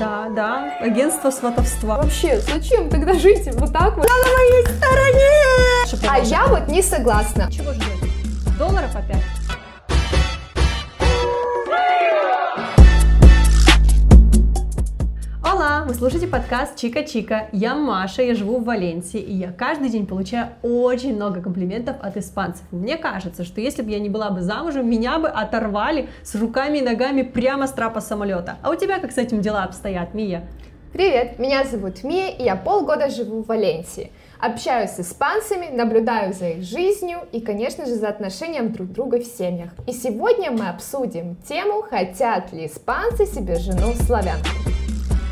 Да, да, агентство сватовства. Вообще, зачем тогда жить вот так вот? на моей стороне! А я вот не согласна. Чего ждете? Долларов опять? Вы слушаете подкаст Чика Чика. Я Маша, я живу в Валенсии, и я каждый день получаю очень много комплиментов от испанцев. Мне кажется, что если бы я не была бы замужем, меня бы оторвали с руками и ногами прямо с трапа самолета. А у тебя как с этим дела обстоят, Мия? Привет, меня зовут Мия, и я полгода живу в Валенсии. Общаюсь с испанцами, наблюдаю за их жизнью и, конечно же, за отношением друг друга в семьях. И сегодня мы обсудим тему, хотят ли испанцы себе жену славянку.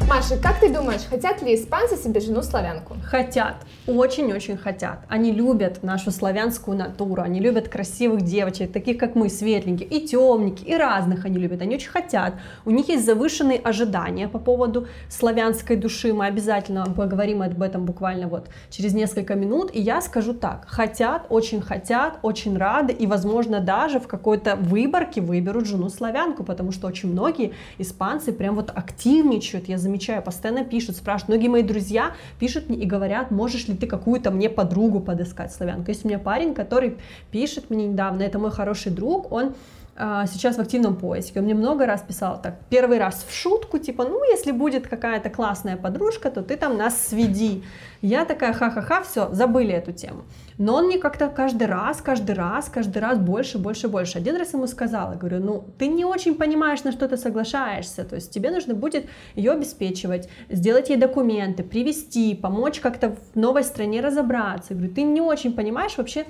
Маша, как ты думаешь, хотят ли испанцы себе жену славянку? Хотят, очень-очень хотят. Они любят нашу славянскую натуру, они любят красивых девочек, таких как мы, светленьких, и темненьких, и разных они любят. Они очень хотят. У них есть завышенные ожидания по поводу славянской души. Мы обязательно поговорим об этом буквально вот через несколько минут. И я скажу так, хотят, очень хотят, очень рады, и, возможно, даже в какой-то выборке выберут жену славянку, потому что очень многие испанцы прям вот активничают. Я замечаю замечаю, постоянно пишут, спрашивают. Многие мои друзья пишут мне и говорят, можешь ли ты какую-то мне подругу подыскать славянку. Есть у меня парень, который пишет мне недавно, это мой хороший друг, он сейчас в активном поиске. Он мне много раз писал так, первый раз в шутку, типа, ну, если будет какая-то классная подружка, то ты там нас сведи. Я такая, ха-ха-ха, все, забыли эту тему. Но он мне как-то каждый раз, каждый раз, каждый раз больше, больше, больше. Один раз ему сказала, говорю, ну, ты не очень понимаешь, на что ты соглашаешься, то есть тебе нужно будет ее обеспечивать, сделать ей документы, привести, помочь как-то в новой стране разобраться. Я говорю, ты не очень понимаешь вообще,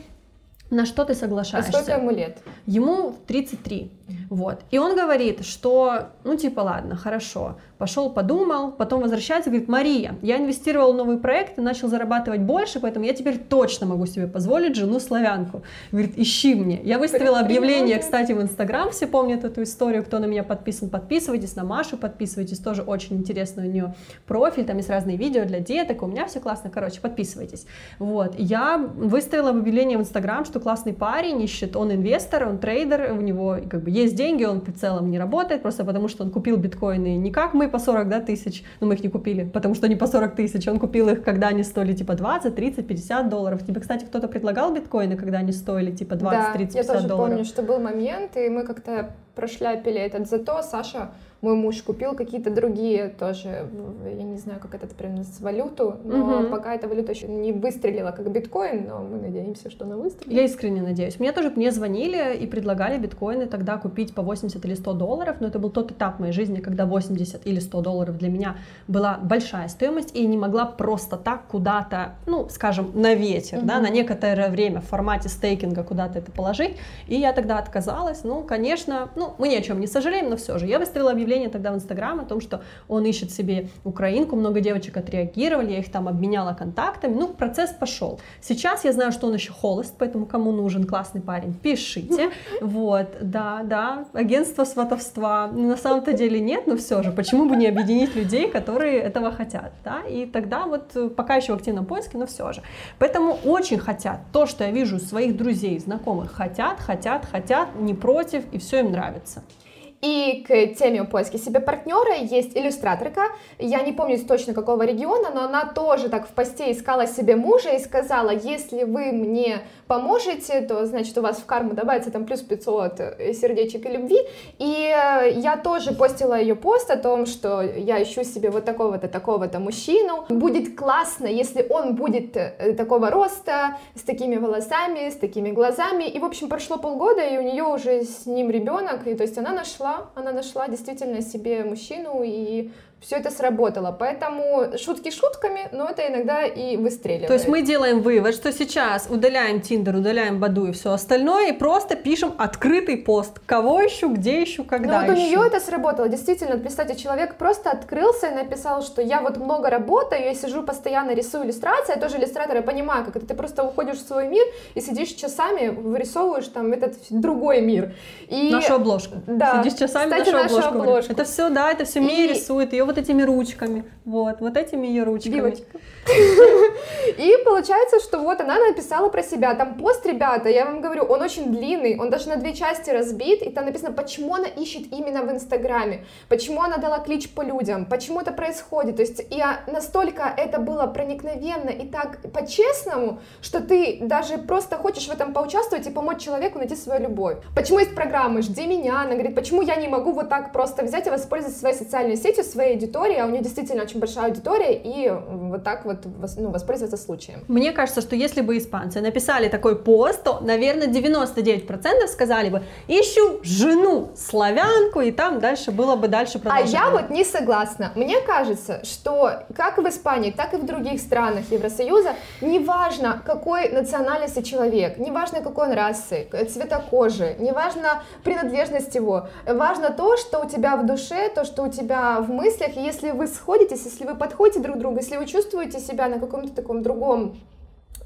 на что ты соглашаешься. А сколько ему лет? Ему 33. Вот. И он говорит, что, ну, типа, ладно, хорошо, пошел, подумал, потом возвращается, говорит, Мария, я инвестировал в новый проект и начал зарабатывать больше, поэтому я теперь точно могу себе позволить жену-славянку. Говорит, ищи мне. Я выставила объявление, кстати, в Инстаграм, все помнят эту историю, кто на меня подписан, подписывайтесь, на Машу подписывайтесь, тоже очень интересный у нее профиль, там есть разные видео для деток, у меня все классно, короче, подписывайтесь. Вот, я выставила объявление в Инстаграм, что классный парень, ищет, он инвестор, он трейдер, у него как бы есть деньги, он в целом не работает, просто потому что он купил биткоины не как мы по 40 да, тысяч, но мы их не купили, потому что они по 40 тысяч, он купил их, когда они стоили типа 20, 30, 50 долларов. Тебе, кстати, кто-то предлагал биткоины, когда они стоили типа 20, да, 30, 50 долларов? я тоже помню, что был момент, и мы как-то прошляпили этот. Зато Саша мой муж купил какие-то другие тоже, я не знаю, как это прям валюту, но угу. пока эта валюта еще не выстрелила как биткоин, но мы надеемся, что она выстрелит. Я искренне надеюсь. Мне тоже мне звонили и предлагали биткоины тогда купить по 80 или 100 долларов, но это был тот этап моей жизни, когда 80 или 100 долларов для меня была большая стоимость, и не могла просто так куда-то, ну, скажем, на ветер, угу. да, на некоторое время в формате стейкинга куда-то это положить, и я тогда отказалась. Ну, конечно, ну, мы ни о чем не сожалеем, но все же. Я выставила объявление объявление тогда в Инстаграм о том, что он ищет себе украинку, много девочек отреагировали, я их там обменяла контактами, ну, процесс пошел. Сейчас я знаю, что он еще холост, поэтому кому нужен классный парень, пишите. Вот, да, да, агентство сватовства. На самом-то деле нет, но все же, почему бы не объединить людей, которые этого хотят, да, и тогда вот э, пока еще в активном поиске, но все же. Поэтому очень хотят, то, что я вижу своих друзей, знакомых, хотят, хотят, хотят, не против, и все им нравится. И к теме поиска себе партнера есть иллюстраторка, я не помню точно какого региона, но она тоже так в посте искала себе мужа и сказала, если вы мне поможете, то, значит, у вас в карму добавится там плюс 500 э, сердечек и любви. И э, я тоже постила ее пост о том, что я ищу себе вот такого-то, такого-то мужчину. Будет классно, если он будет э, такого роста, с такими волосами, с такими глазами. И, в общем, прошло полгода, и у нее уже с ним ребенок, и то есть она нашла, она нашла действительно себе мужчину, и все это сработало. Поэтому шутки шутками, но это иногда и выстреливает. То есть мы делаем вывод, что сейчас удаляем Тиндер, удаляем Баду и все остальное, и просто пишем открытый пост. Кого ищу, где ищу, когда ну, вот ищу. у нее это сработало. Действительно, представьте, человек просто открылся и написал, что я вот много работаю, я сижу постоянно, рисую иллюстрации, я тоже иллюстратор, я понимаю, как это ты просто уходишь в свой мир и сидишь часами, вырисовываешь там этот другой мир. И... Нашу обложку. Да. Сидишь часами, Кстати, нашу, нашу обложку. обложку. Это все, да, это все и... Мия рисует, ее вот этими ручками, вот, вот этими ее ручками. Девочка. И получается, что вот она написала про себя. Там пост, ребята, я вам говорю, он очень длинный, он даже на две части разбит, и там написано, почему она ищет именно в Инстаграме, почему она дала клич по людям, почему это происходит. То есть и настолько это было проникновенно и так по-честному, что ты даже просто хочешь в этом поучаствовать и помочь человеку найти свою любовь. Почему есть программы «Жди меня», она говорит, почему я не могу вот так просто взять и воспользоваться своей социальной сетью, своей аудиторией, а у нее действительно очень большая аудитория, и вот так вот ну, воспользоваться случаем. Мне кажется, что если бы испанцы написали такой пост, то, наверное, 99% сказали бы, ищу жену, славянку, и там дальше было бы дальше продолжение. А я вот не согласна. Мне кажется, что как в Испании, так и в других странах Евросоюза, неважно, какой национальности человек, неважно, какой он расы, цвета кожи, неважно принадлежность его, важно то, что у тебя в душе, то, что у тебя в мыслях, и если вы сходитесь, если вы подходите друг к другу, если вы чувствуете себя на каком-то таком другом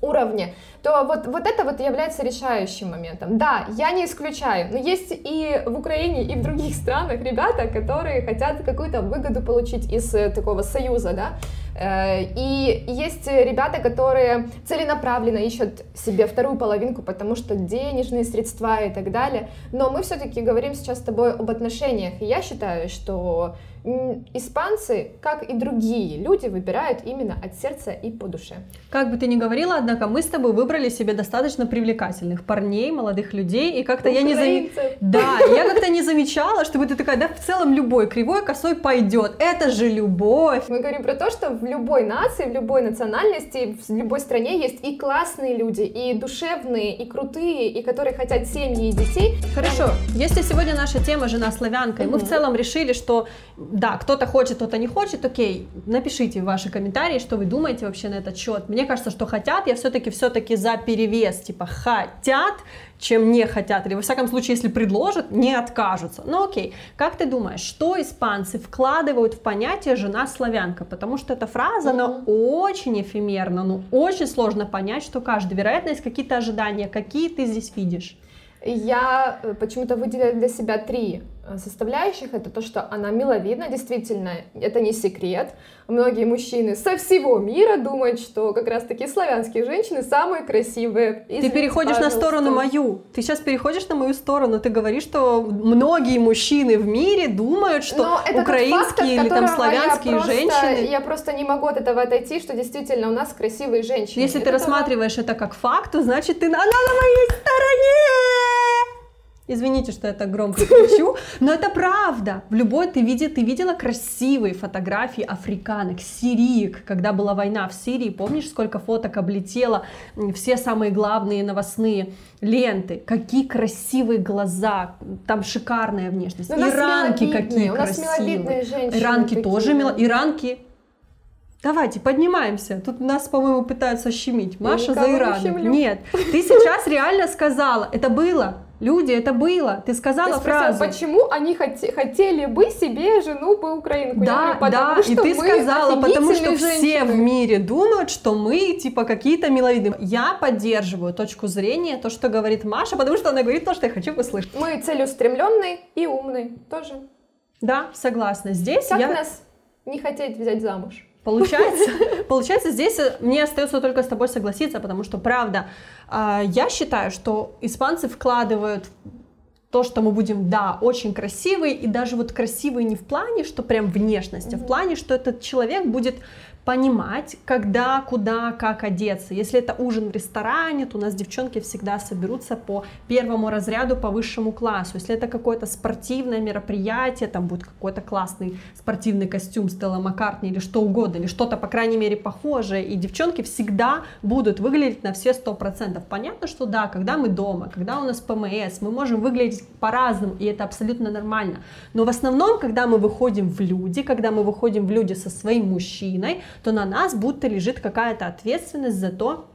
уровне, то вот, вот это вот является решающим моментом. Да, я не исключаю, но есть и в Украине, и в других странах ребята, которые хотят какую-то выгоду получить из э, такого союза, да, и есть ребята, которые целенаправленно ищут себе вторую половинку, потому что денежные средства и так далее. Но мы все-таки говорим сейчас с тобой об отношениях. И я считаю, что испанцы, как и другие люди, выбирают именно от сердца и по душе. Как бы ты ни говорила, однако мы с тобой выбрали себе достаточно привлекательных парней, молодых людей, и как-то я не зам... Да, я как-то не замечала, чтобы ты такая, да, в целом любой кривой косой пойдет. Это же любовь. Мы говорим про то, что в любой нации, в любой национальности, в любой стране есть и классные люди, и душевные, и крутые, и которые хотят семьи и детей. Хорошо, если сегодня наша тема жена славянка, и мы в целом решили, что да, кто-то хочет, кто-то не хочет, окей, напишите ваши комментарии, что вы думаете вообще на этот счет. Мне кажется, что хотят, я все-таки все-таки за перевес, типа хотят, чем не хотят, или во всяком случае, если предложат, не откажутся. Ну окей, как ты думаешь, что испанцы вкладывают в понятие «жена славянка»? Потому что эта фраза, mm-hmm. она очень эфемерна, ну очень сложно понять, что каждый, вероятно, есть какие-то ожидания, какие ты здесь видишь. Я э, почему-то выделила для себя три составляющих это то, что она миловидна, действительно, это не секрет. Многие мужчины со всего мира думают, что как раз-таки славянские женщины самые красивые. Извините, ты переходишь пожалуйста. на сторону мою. Ты сейчас переходишь на мою сторону. Ты говоришь, что многие мужчины в мире думают, что украинские факт, или там славянские я просто, женщины. Я просто не могу от этого отойти, что действительно у нас красивые женщины. Если это ты рассматриваешь это как факт, то значит ты она на моей стороне. Извините, что я так громко кричу, но это правда. В любой ты, види, ты видела красивые фотографии африканок, сириек, когда была война в Сирии. Помнишь, сколько фоток облетело, все самые главные новостные ленты. Какие красивые глаза, там шикарная внешность. Но Иранки какие у нас красивые. Иранки такие. тоже мило. Иранки Давайте, поднимаемся. Тут нас, по-моему, пытаются щемить. Маша за Ираном. Нет, ты сейчас реально сказала. Это было. Люди, это было. Ты сказала ты фразу. почему они хоте- хотели бы себе жену по украинку? Да, говорю, да, и ты сказала, потому что женщины. все в мире думают, что мы типа какие-то миловидные. Я поддерживаю точку зрения, то, что говорит Маша, потому что она говорит то, что я хочу услышать. Мы целеустремленные и умные тоже. Да, согласна. Здесь как я... нас не хотеть взять замуж? Получается, получается, здесь мне остается только с тобой согласиться, потому что, правда, я считаю, что испанцы вкладывают то, что мы будем, да, очень красивый, и даже вот красивый не в плане, что прям внешность, а в плане, что этот человек будет понимать, когда, куда, как одеться. Если это ужин в ресторане, то у нас девчонки всегда соберутся по первому разряду, по высшему классу. Если это какое-то спортивное мероприятие, там будет какой-то классный спортивный костюм Стелла Маккартни или что угодно, или что-то, по крайней мере, похожее, и девчонки всегда будут выглядеть на все сто процентов. Понятно, что да, когда мы дома, когда у нас ПМС, мы можем выглядеть по-разному, и это абсолютно нормально. Но в основном, когда мы выходим в люди, когда мы выходим в люди со своим мужчиной, то на нас будто лежит какая-то ответственность за то,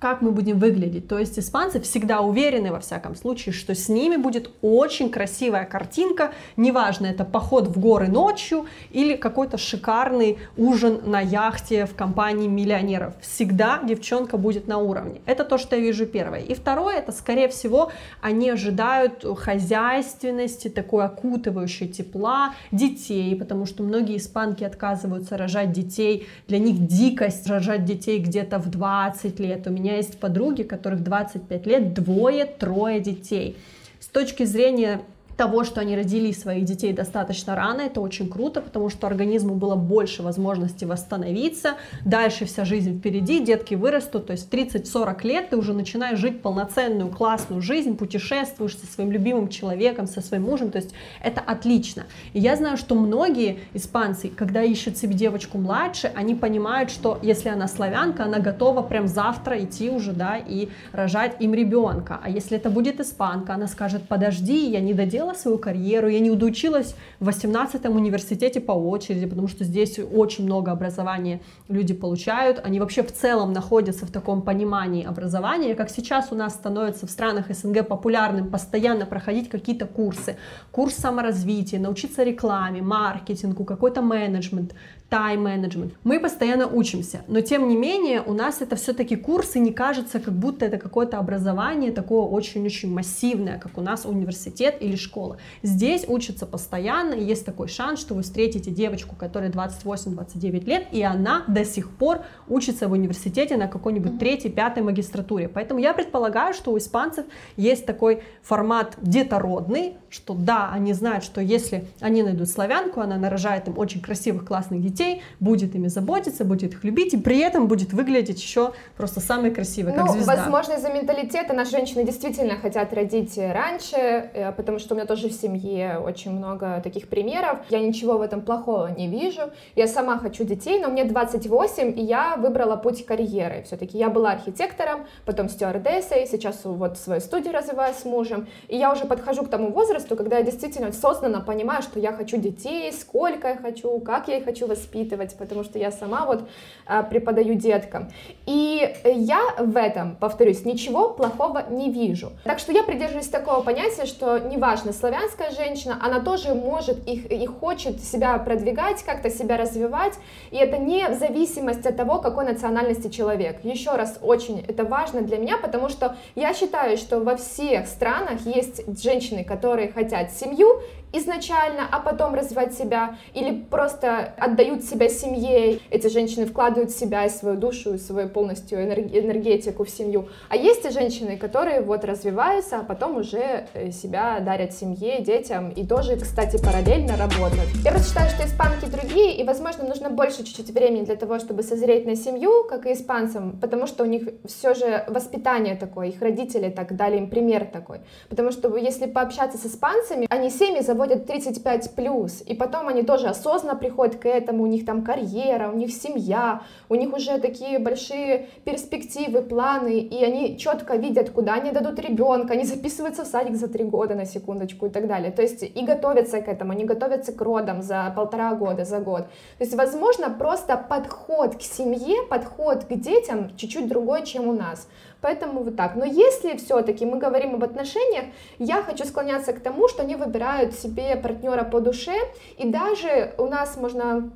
как мы будем выглядеть. То есть испанцы всегда уверены, во всяком случае, что с ними будет очень красивая картинка, неважно, это поход в горы ночью или какой-то шикарный ужин на яхте в компании миллионеров. Всегда девчонка будет на уровне. Это то, что я вижу первое. И второе, это, скорее всего, они ожидают хозяйственности, такой окутывающей тепла, детей, потому что многие испанки отказываются рожать детей. Для них дикость рожать детей где-то в 20 лет. У меня меня есть подруги, которых 25 лет, двое, трое детей. С точки зрения того, что они родили своих детей достаточно рано, это очень круто, потому что организму было больше возможности восстановиться, дальше вся жизнь впереди, детки вырастут, то есть 30-40 лет ты уже начинаешь жить полноценную, классную жизнь, путешествуешь со своим любимым человеком, со своим мужем, то есть это отлично. И я знаю, что многие испанцы, когда ищут себе девочку младше, они понимают, что если она славянка, она готова прям завтра идти уже, да, и рожать им ребенка, а если это будет испанка, она скажет, подожди, я не доделала делала свою карьеру, я не удучилась в 18-м университете по очереди, потому что здесь очень много образования люди получают, они вообще в целом находятся в таком понимании образования, как сейчас у нас становится в странах СНГ популярным постоянно проходить какие-то курсы, курс саморазвития, научиться рекламе, маркетингу, какой-то менеджмент, тайм-менеджмент. Мы постоянно учимся, но тем не менее у нас это все-таки курсы не кажется, как будто это какое-то образование такое очень-очень массивное, как у нас университет или школа. Здесь учатся постоянно, и есть такой шанс, что вы встретите девочку, которой 28-29 лет, и она до сих пор учится в университете на какой-нибудь третьей, пятой магистратуре. Поэтому я предполагаю, что у испанцев есть такой формат детородный, что да, они знают, что если они найдут славянку, она нарожает им очень красивых, классных детей, детей, будет ими заботиться, будет их любить, и при этом будет выглядеть еще просто самой красивой, как ну, звезда. возможно, из-за менталитета наши женщины действительно хотят родить раньше, э, потому что у меня тоже в семье очень много таких примеров. Я ничего в этом плохого не вижу. Я сама хочу детей, но мне 28, и я выбрала путь карьеры. Все-таки я была архитектором, потом стюардессой, сейчас вот свою студию развиваю с мужем, и я уже подхожу к тому возрасту, когда я действительно осознанно понимаю, что я хочу детей, сколько я хочу, как я их хочу воспитывать, воспитывать, потому что я сама вот а, преподаю деткам. И я в этом, повторюсь, ничего плохого не вижу. Так что я придерживаюсь такого понятия, что неважно, славянская женщина, она тоже может их, и хочет себя продвигать, как-то себя развивать, и это не в зависимости от того, какой национальности человек. Еще раз, очень это важно для меня, потому что я считаю, что во всех странах есть женщины, которые хотят семью, изначально, а потом развивать себя, или просто отдают себя семье, эти женщины вкладывают себя и свою душу, и свою полностью энергетику в семью. А есть и женщины, которые вот развиваются, а потом уже э, себя дарят семье, детям, и тоже, кстати, параллельно работают. Я просто считаю, что испанки другие, и, возможно, нужно больше чуть-чуть времени для того, чтобы созреть на семью, как и испанцам, потому что у них все же воспитание такое, их родители так дали им пример такой. Потому что если пообщаться с испанцами, они семьи заводят заводят 35 плюс, и потом они тоже осознанно приходят к этому, у них там карьера, у них семья, у них уже такие большие перспективы, планы, и они четко видят, куда они дадут ребенка, они записываются в садик за три года на секундочку и так далее. То есть и готовятся к этому, они готовятся к родам за полтора года, за год. То есть, возможно, просто подход к семье, подход к детям чуть-чуть другой, чем у нас. Поэтому вот так. Но если все-таки мы говорим об отношениях, я хочу склоняться к тому, что они выбирают себе партнера по душе, и даже у нас можно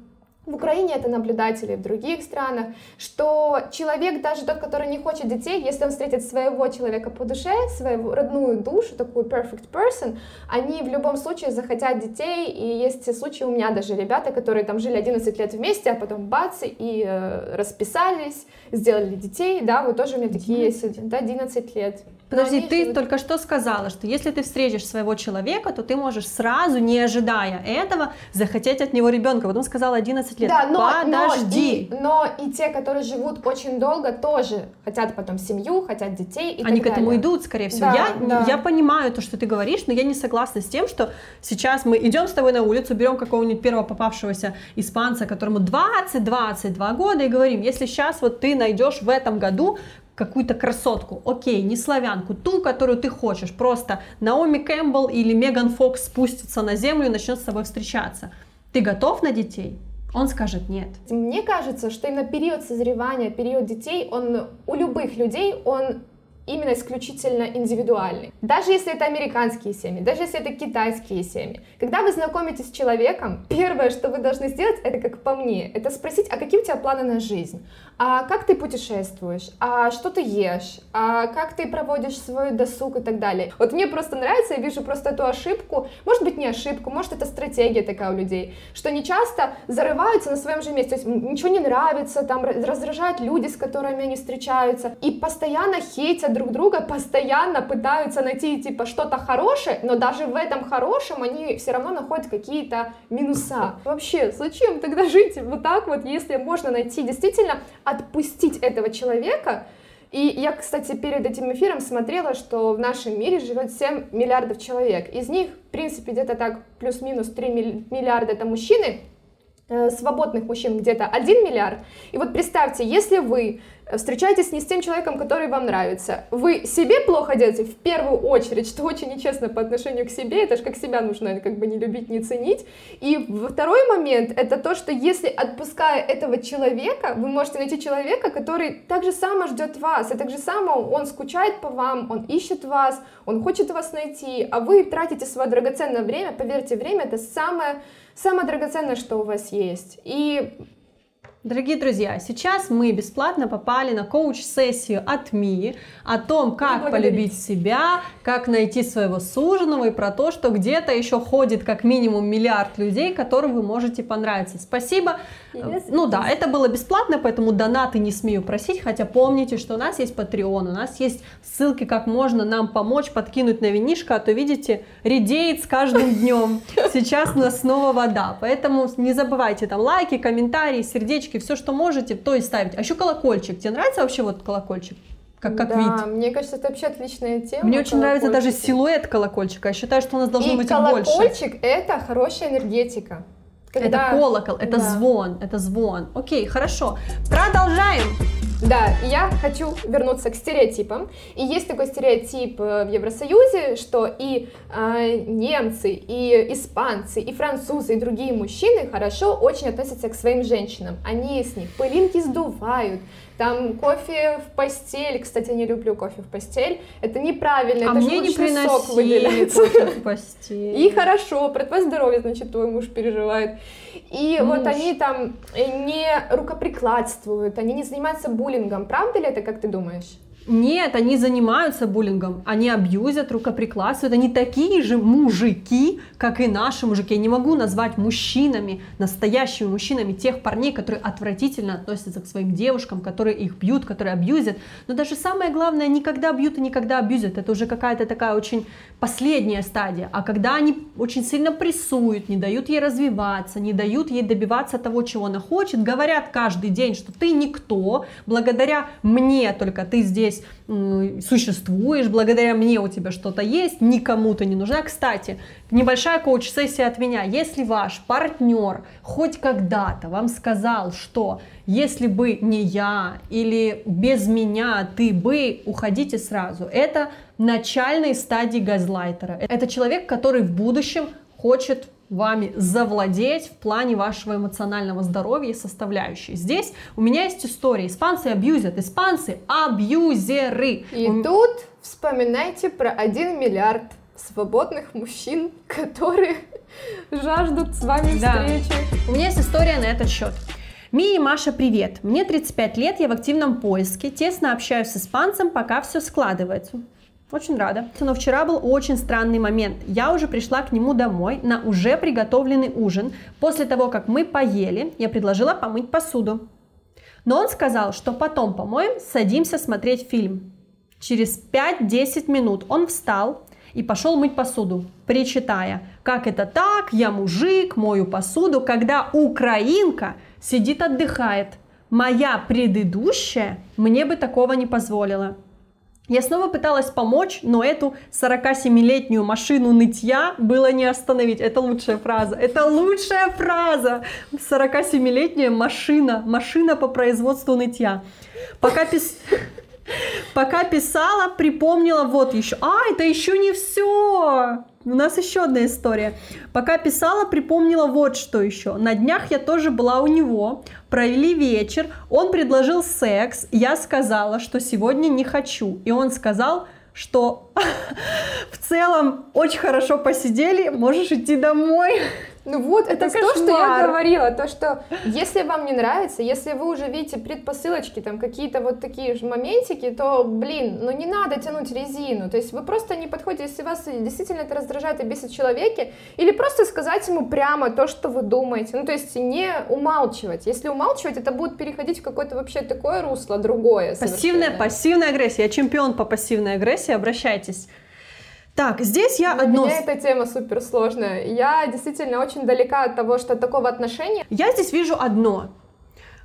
в Украине это наблюдатели, в других странах, что человек, даже тот, который не хочет детей, если он встретит своего человека по душе, свою родную душу, такую perfect person, они в любом случае захотят детей, и есть случаи у меня даже ребята, которые там жили 11 лет вместе, а потом бац, и э, расписались, сделали детей, да, вот тоже у меня такие есть, да, 11 лет. Подожди, ты живут... только что сказала, что если ты встретишь своего человека, то ты можешь сразу, не ожидая этого, захотеть от него ребенка. Потом сказала 11 лет. Да, но, Подожди. Но и, но и те, которые живут очень долго, тоже хотят потом семью, хотят детей и Они к этому далее. идут, скорее всего. Да, я, да. я понимаю то, что ты говоришь, но я не согласна с тем, что сейчас мы идем с тобой на улицу, берем какого-нибудь первого попавшегося испанца, которому 20-22 года, и говорим, если сейчас вот ты найдешь в этом году какую-то красотку, окей, не славянку, ту, которую ты хочешь, просто Наоми Кэмпбелл или Меган Фокс спустится на землю и начнет с тобой встречаться. Ты готов на детей? Он скажет нет. Мне кажется, что именно период созревания, период детей, он у любых людей, он именно исключительно индивидуальный. Даже если это американские семьи, даже если это китайские семьи. Когда вы знакомитесь с человеком, первое, что вы должны сделать, это как по мне, это спросить, а какие у тебя планы на жизнь? А как ты путешествуешь? А что ты ешь? А как ты проводишь свой досуг и так далее? Вот мне просто нравится, я вижу просто эту ошибку, может быть не ошибку, может это стратегия такая у людей, что они часто зарываются на своем же месте, то есть ничего не нравится, там раздражают люди, с которыми они встречаются, и постоянно хейтят друг друга, постоянно пытаются найти типа что-то хорошее, но даже в этом хорошем они все равно находят какие-то минуса. Вообще, зачем тогда жить вот так вот, если можно найти действительно отпустить этого человека, и я, кстати, перед этим эфиром смотрела, что в нашем мире живет 7 миллиардов человек. Из них, в принципе, где-то так плюс-минус 3 миллиарда это мужчины, Э, свободных мужчин где-то 1 миллиард. И вот представьте, если вы встречаетесь не с тем человеком, который вам нравится, вы себе плохо делаете в первую очередь, что очень нечестно по отношению к себе, это же как себя нужно как бы не любить, не ценить. И второй момент, это то, что если отпуская этого человека, вы можете найти человека, который так же само ждет вас, и так же само он скучает по вам, он ищет вас, он хочет вас найти, а вы тратите свое драгоценное время, поверьте, время это самое самое драгоценное, что у вас есть. И Дорогие друзья, сейчас мы бесплатно попали на коуч-сессию от Ми о том, как полюбить себя, как найти своего суженого и про то, что где-то еще ходит как минимум миллиард людей, которым вы можете понравиться. Спасибо. Yes. Ну да, это было бесплатно, поэтому донаты не смею просить, хотя помните, что у нас есть Patreon, у нас есть ссылки, как можно нам помочь, подкинуть на винишко, а то, видите, редеет с каждым днем. Сейчас у нас снова вода, поэтому не забывайте там лайки, комментарии, сердечки, все, что можете, то и ставить. А еще колокольчик. Тебе нравится вообще вот колокольчик? Как, как да, вид. мне кажется, это вообще отличная тема. Мне очень нравится даже силуэт колокольчика. Я считаю, что у нас должно и быть колокольчик больше. колокольчик — это хорошая энергетика. Когда... Это колокол, это да. звон, это звон. Окей, хорошо. Продолжаем. Да, я хочу вернуться к стереотипам. И есть такой стереотип э, в Евросоюзе, что и э, немцы, и испанцы, и французы, и другие мужчины хорошо очень относятся к своим женщинам. Они с них пылинки сдувают, там кофе в постель, кстати, не люблю кофе в постель, это неправильно, а это мне не сок выделяется. кофе в постель. И хорошо, про твое здоровье, значит, твой муж переживает. И муж. вот они там не рукоприкладствуют, они не занимаются буллингом, правда ли это, как ты думаешь? Нет, они занимаются буллингом, они абьюзят, рукоприкладствуют, они такие же мужики, как и наши мужики. Я не могу назвать мужчинами, настоящими мужчинами тех парней, которые отвратительно относятся к своим девушкам, которые их бьют, которые абьюзят. Но даже самое главное, никогда бьют и никогда абьюзят. Это уже какая-то такая очень последняя стадия. А когда они очень сильно прессуют, не дают ей развиваться, не дают ей добиваться того, чего она хочет, говорят каждый день, что ты никто, благодаря мне только ты здесь здесь существуешь, благодаря мне у тебя что-то есть, никому ты не нужна. Кстати, небольшая коуч-сессия от меня. Если ваш партнер хоть когда-то вам сказал, что если бы не я или без меня ты бы, уходите сразу. Это начальные стадии газлайтера. Это человек, который в будущем хочет вами завладеть в плане вашего эмоционального здоровья и составляющей. Здесь у меня есть история. Испанцы абьюзят, испанцы абьюзеры. И у... тут вспоминайте про 1 миллиард свободных мужчин, которые жаждут с вами да. встречи. У меня есть история на этот счет. Мия и Маша, привет! Мне 35 лет, я в активном поиске, тесно общаюсь с испанцем, пока все складывается. Очень рада. Но вчера был очень странный момент. Я уже пришла к нему домой на уже приготовленный ужин. После того, как мы поели, я предложила помыть посуду. Но он сказал, что потом помоем, садимся смотреть фильм. Через 5-10 минут он встал и пошел мыть посуду, причитая, как это так, я мужик, мою посуду, когда украинка сидит отдыхает. Моя предыдущая мне бы такого не позволила. Я снова пыталась помочь, но эту 47-летнюю машину нытья было не остановить. Это лучшая фраза. Это лучшая фраза. 47-летняя машина. Машина по производству нытья. Пока пис... Пока писала, припомнила вот еще. А, это еще не все. У нас еще одна история. Пока писала, припомнила вот что еще. На днях я тоже была у него. Провели вечер. Он предложил секс. Я сказала, что сегодня не хочу. И он сказал, что в целом очень хорошо посидели, можешь идти домой. Ну вот, это, это то, что я говорила, то, что если вам не нравится, если вы уже видите предпосылочки, там какие-то вот такие же моментики, то, блин, ну не надо тянуть резину, то есть вы просто не подходите, если вас действительно это раздражает и бесит человеке, или просто сказать ему прямо то, что вы думаете, ну то есть не умалчивать, если умалчивать, это будет переходить в какое-то вообще такое русло, другое Пассивная, пассивная агрессия, я чемпион по пассивной агрессии, обращайтесь. Так, здесь я Для одно... меня эта тема супер сложная. Я действительно очень далека от того, что такого отношения. Я здесь вижу одно.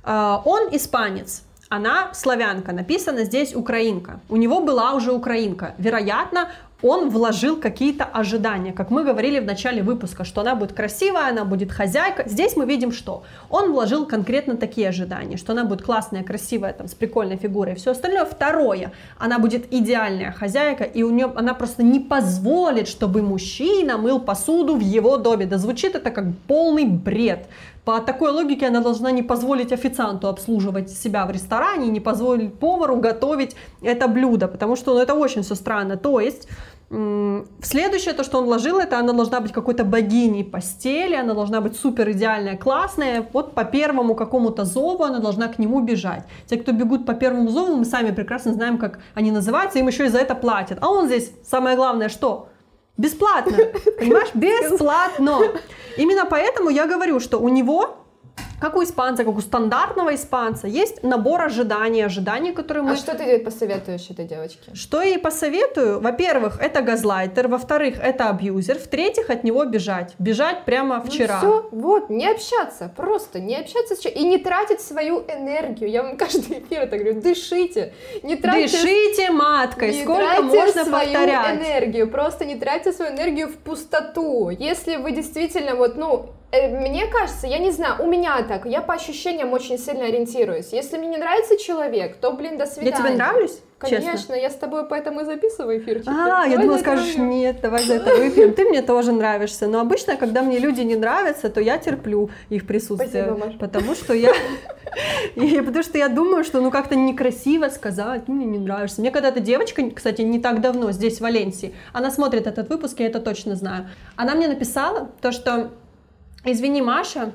А, он испанец, она славянка, написано здесь украинка. У него была уже украинка. Вероятно, он вложил какие-то ожидания, как мы говорили в начале выпуска, что она будет красивая, она будет хозяйка. Здесь мы видим, что он вложил конкретно такие ожидания, что она будет классная, красивая, там, с прикольной фигурой и все остальное. Второе, она будет идеальная хозяйка, и у нее она просто не позволит, чтобы мужчина мыл посуду в его доме. Да звучит это как полный бред. По такой логике она должна не позволить официанту обслуживать себя в ресторане, не позволить повару готовить это блюдо, потому что ну, это очень все странно. То есть Следующее, то, что он вложил, это она должна быть какой-то богиней постели, она должна быть супер идеальная, классная. Вот по первому какому-то зову она должна к нему бежать. Те, кто бегут по первому зову, мы сами прекрасно знаем, как они называются, им еще и за это платят. А он здесь, самое главное, что? Бесплатно. Понимаешь? Бесплатно. Именно поэтому я говорю, что у него как у испанца, как у стандартного испанца, есть набор ожиданий, ожиданий, которые мы... А что ты посоветуешь этой девочке? Что я ей посоветую? Во-первых, это газлайтер, во-вторых, это абьюзер, в-третьих, от него бежать. Бежать прямо ну вчера. Ну все, вот, не общаться, просто не общаться с и не тратить свою энергию. Я вам каждый эфир это говорю, дышите, не тратьте... Дышите маткой, не сколько можно свою повторять. энергию, просто не тратьте свою энергию в пустоту. Если вы действительно вот, ну, мне кажется, я не знаю, у меня так, я по ощущениям очень сильно ориентируюсь. Если мне не нравится человек, то, блин, до свидания. Я тебе нравлюсь? Конечно, Честно. я с тобой поэтому и записываю эфирчик. А, я думала, скажешь, нет, давай за это выпьем. Ты мне тоже нравишься. Но обычно, когда мне люди не нравятся, то я терплю их присутствие. Спасибо. Потому что я... И потому что я думаю, что ну как-то некрасиво сказать, ты мне не нравишься. Мне когда-то девочка, кстати, не так давно здесь, в Валенсии, она смотрит этот выпуск, я это точно знаю. Она мне написала то, что Извини, Маша,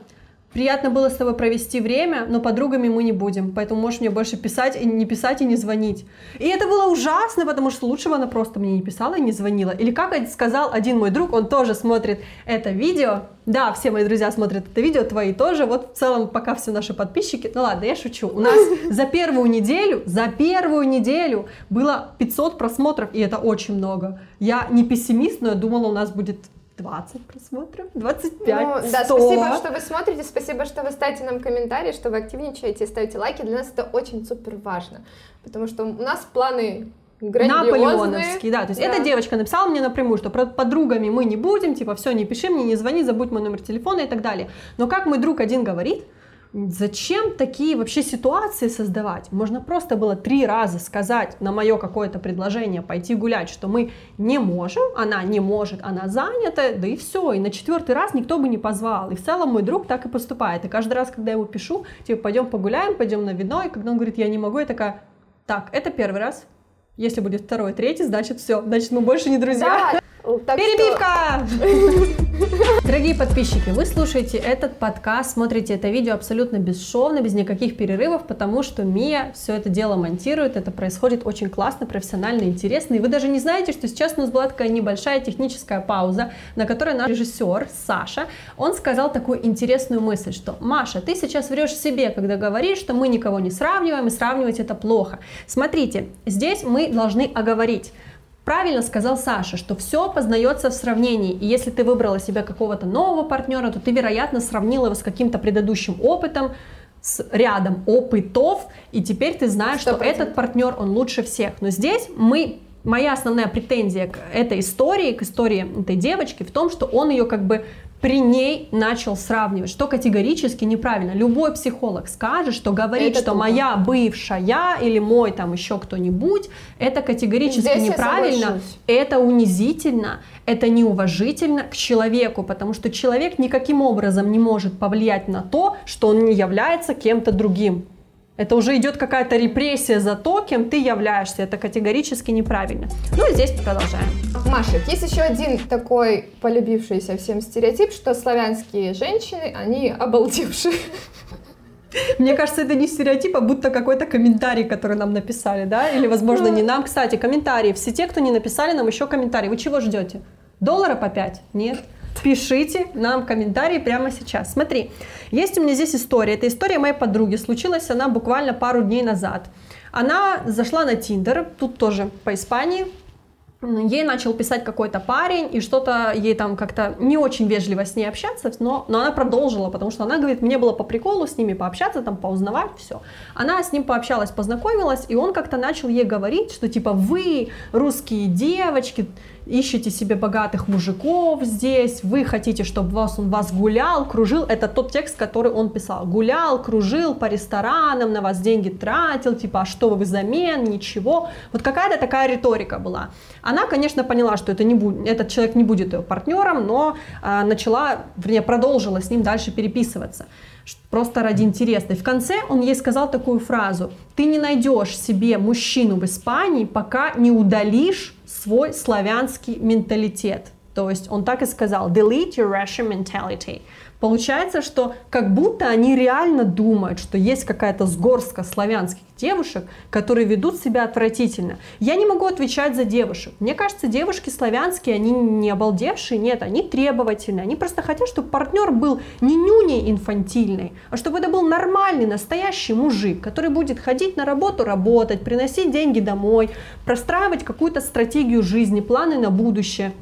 приятно было с тобой провести время, но подругами мы не будем, поэтому можешь мне больше писать и не писать и не звонить. И это было ужасно, потому что лучше бы она просто мне не писала и не звонила. Или как сказал один мой друг, он тоже смотрит это видео. Да, все мои друзья смотрят это видео, твои тоже. Вот в целом пока все наши подписчики. Ну ладно, я шучу. У нас за первую неделю, за первую неделю было 500 просмотров, и это очень много. Я не пессимист, но я думала, у нас будет 20 просмотров, 25, ну, Да, спасибо, что вы смотрите, спасибо, что вы ставите нам комментарии, что вы активничаете, ставите лайки. Для нас это очень супер важно, потому что у нас планы Наполеоновский, да. То есть да. эта девочка написала мне напрямую, что подругами мы не будем, типа, все, не пиши мне, не звони, забудь мой номер телефона и так далее. Но как мой друг один говорит, Зачем такие вообще ситуации создавать? Можно просто было три раза сказать на мое какое-то предложение пойти гулять, что мы не можем, она не может, она занята, да и все. И на четвертый раз никто бы не позвал. И в целом мой друг так и поступает. И каждый раз, когда я ему пишу, типа, пойдем погуляем, пойдем на вино, и когда он говорит, я не могу, я такая, так, это первый раз, если будет второй, третий, значит все, значит мы больше не друзья. Да, так Перебивка! Дорогие подписчики, вы слушаете этот подкаст, смотрите это видео абсолютно бесшовно, без никаких перерывов, потому что Мия все это дело монтирует, это происходит очень классно, профессионально, интересно, и вы даже не знаете, что сейчас у нас была такая небольшая техническая пауза, на которой наш режиссер Саша, он сказал такую интересную мысль, что Маша, ты сейчас врешь себе, когда говоришь, что мы никого не сравниваем, и сравнивать это плохо. Смотрите, здесь мы должны оговорить, Правильно сказал Саша, что все познается в сравнении, и если ты выбрала себе какого-то нового партнера, то ты, вероятно, сравнила его с каким-то предыдущим опытом, с рядом опытов, и теперь ты знаешь, 100%. что этот партнер, он лучше всех. Но здесь мы моя основная претензия к этой истории, к истории этой девочки в том, что он ее как бы при ней начал сравнивать, что категорически неправильно. Любой психолог скажет, что говорит, это что тупо. моя бывшая или мой там еще кто-нибудь, это категорически Здесь неправильно, это унизительно, это неуважительно к человеку, потому что человек никаким образом не может повлиять на то, что он не является кем-то другим. Это уже идет какая-то репрессия за то, кем ты являешься. Это категорически неправильно. Ну и здесь продолжаем. Маша, есть еще один такой полюбившийся всем стереотип, что славянские женщины, они обалдевшие. Мне кажется, это не стереотип, а будто какой-то комментарий, который нам написали, да? Или, возможно, не нам. Кстати, комментарии. Все те, кто не написали нам еще комментарий. Вы чего ждете? Доллара по 5? Нет? Пишите нам комментарии прямо сейчас. Смотри, есть у меня здесь история. Это история моей подруги. Случилась она буквально пару дней назад. Она зашла на Тиндер, тут тоже по Испании, ей начал писать какой-то парень, и что-то ей там как-то не очень вежливо с ней общаться, но, но она продолжила, потому что она говорит, мне было по приколу с ними пообщаться, там, поузнавать, все. Она с ним пообщалась, познакомилась, и он как-то начал ей говорить, что типа вы, русские девочки, ищете себе богатых мужиков здесь, вы хотите, чтобы вас, он вас гулял, кружил, это тот текст, который он писал, гулял, кружил по ресторанам, на вас деньги тратил, типа, а что вы взамен, ничего, вот какая-то такая риторика была. Она, конечно, поняла, что это не будет, этот человек не будет ее партнером, но э, начала, вернее, продолжила с ним дальше переписываться просто ради интереса. И в конце он ей сказал такую фразу. Ты не найдешь себе мужчину в Испании, пока не удалишь свой славянский менталитет. То есть он так и сказал, delete your Russian mentality. Получается, что как будто они реально думают, что есть какая-то сгорска славянских девушек, которые ведут себя отвратительно. Я не могу отвечать за девушек. Мне кажется, девушки славянские, они не обалдевшие, нет, они требовательные. Они просто хотят, чтобы партнер был не нюней инфантильный, а чтобы это был нормальный, настоящий мужик, который будет ходить на работу, работать, приносить деньги домой, простраивать какую-то стратегию жизни, планы на будущее.